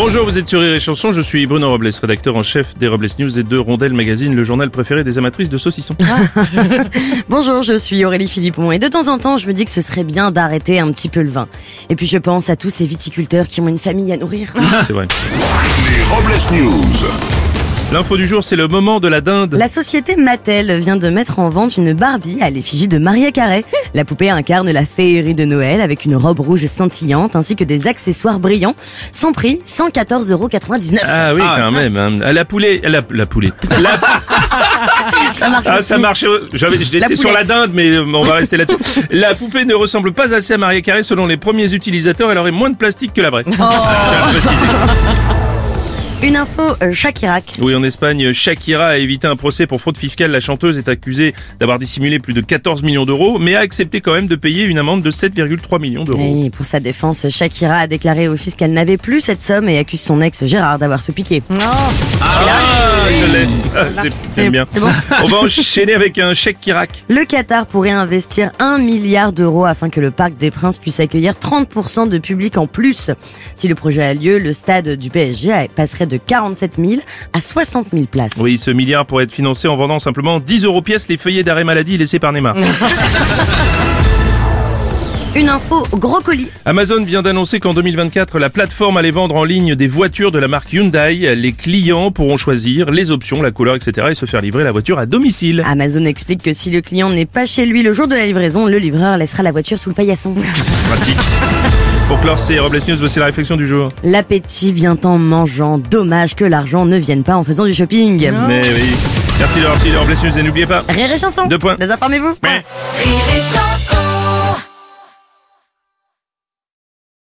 Bonjour, vous êtes sur Rire et Chanson, je suis Bruno Robles, rédacteur en chef des Robles News et de Rondelle Magazine, le journal préféré des amatrices de saucissons. Bonjour, je suis Aurélie Philippon et de temps en temps je me dis que ce serait bien d'arrêter un petit peu le vin. Et puis je pense à tous ces viticulteurs qui ont une famille à nourrir. C'est vrai. Les Robles News. L'info du jour, c'est le moment de la dinde. La société Mattel vient de mettre en vente une Barbie à l'effigie de Maria Carré. La poupée incarne la féerie de Noël avec une robe rouge scintillante ainsi que des accessoires brillants. Son prix, 114,99€. Ah oui, quand même. hein. La poulet, la, la poulet. La- ça marche ah, aussi. ça marche. J'avais, j'étais sur la dinde, mais euh, on va rester là-dessus. La poupée ne ressemble pas assez à Maria Carré selon les premiers utilisateurs. Elle aurait moins de plastique que la vraie. Oh. Une info euh, Shakirac. Oui, en Espagne, Shakira a évité un procès pour fraude fiscale. La chanteuse est accusée d'avoir dissimulé plus de 14 millions d'euros, mais a accepté quand même de payer une amende de 7,3 millions d'euros. Et pour sa défense, Shakira a déclaré au fisc qu'elle n'avait plus cette somme et accuse son ex Gérard d'avoir tout piqué. Ah, je l'ai. C'est- bien. Bon. On va enchaîner avec un chèque Chirac. Le Qatar pourrait investir 1 milliard d'euros afin que le Parc des Princes puisse accueillir 30% de public en plus. Si le projet a lieu, le stade du PSG passerait de 47 000 à 60 000 places. Oui, ce milliard pourrait être financé en vendant simplement 10 euros pièce les feuillets d'arrêt maladie laissés par Neymar. Une info gros colis. Amazon vient d'annoncer qu'en 2024, la plateforme allait vendre en ligne des voitures de la marque Hyundai. Les clients pourront choisir les options, la couleur, etc. et se faire livrer la voiture à domicile. Amazon explique que si le client n'est pas chez lui le jour de la livraison, le livreur laissera la voiture sous le paillasson. Pratique. Pour clore ces Robles News, voici la réflexion du jour. L'appétit vient en mangeant. Dommage que l'argent ne vienne pas en faisant du shopping. Mais oui. Merci d'avoir suivi les Robles News et n'oubliez pas. Rire et chanson. Deux points. Désinformez-vous. Rire et chanson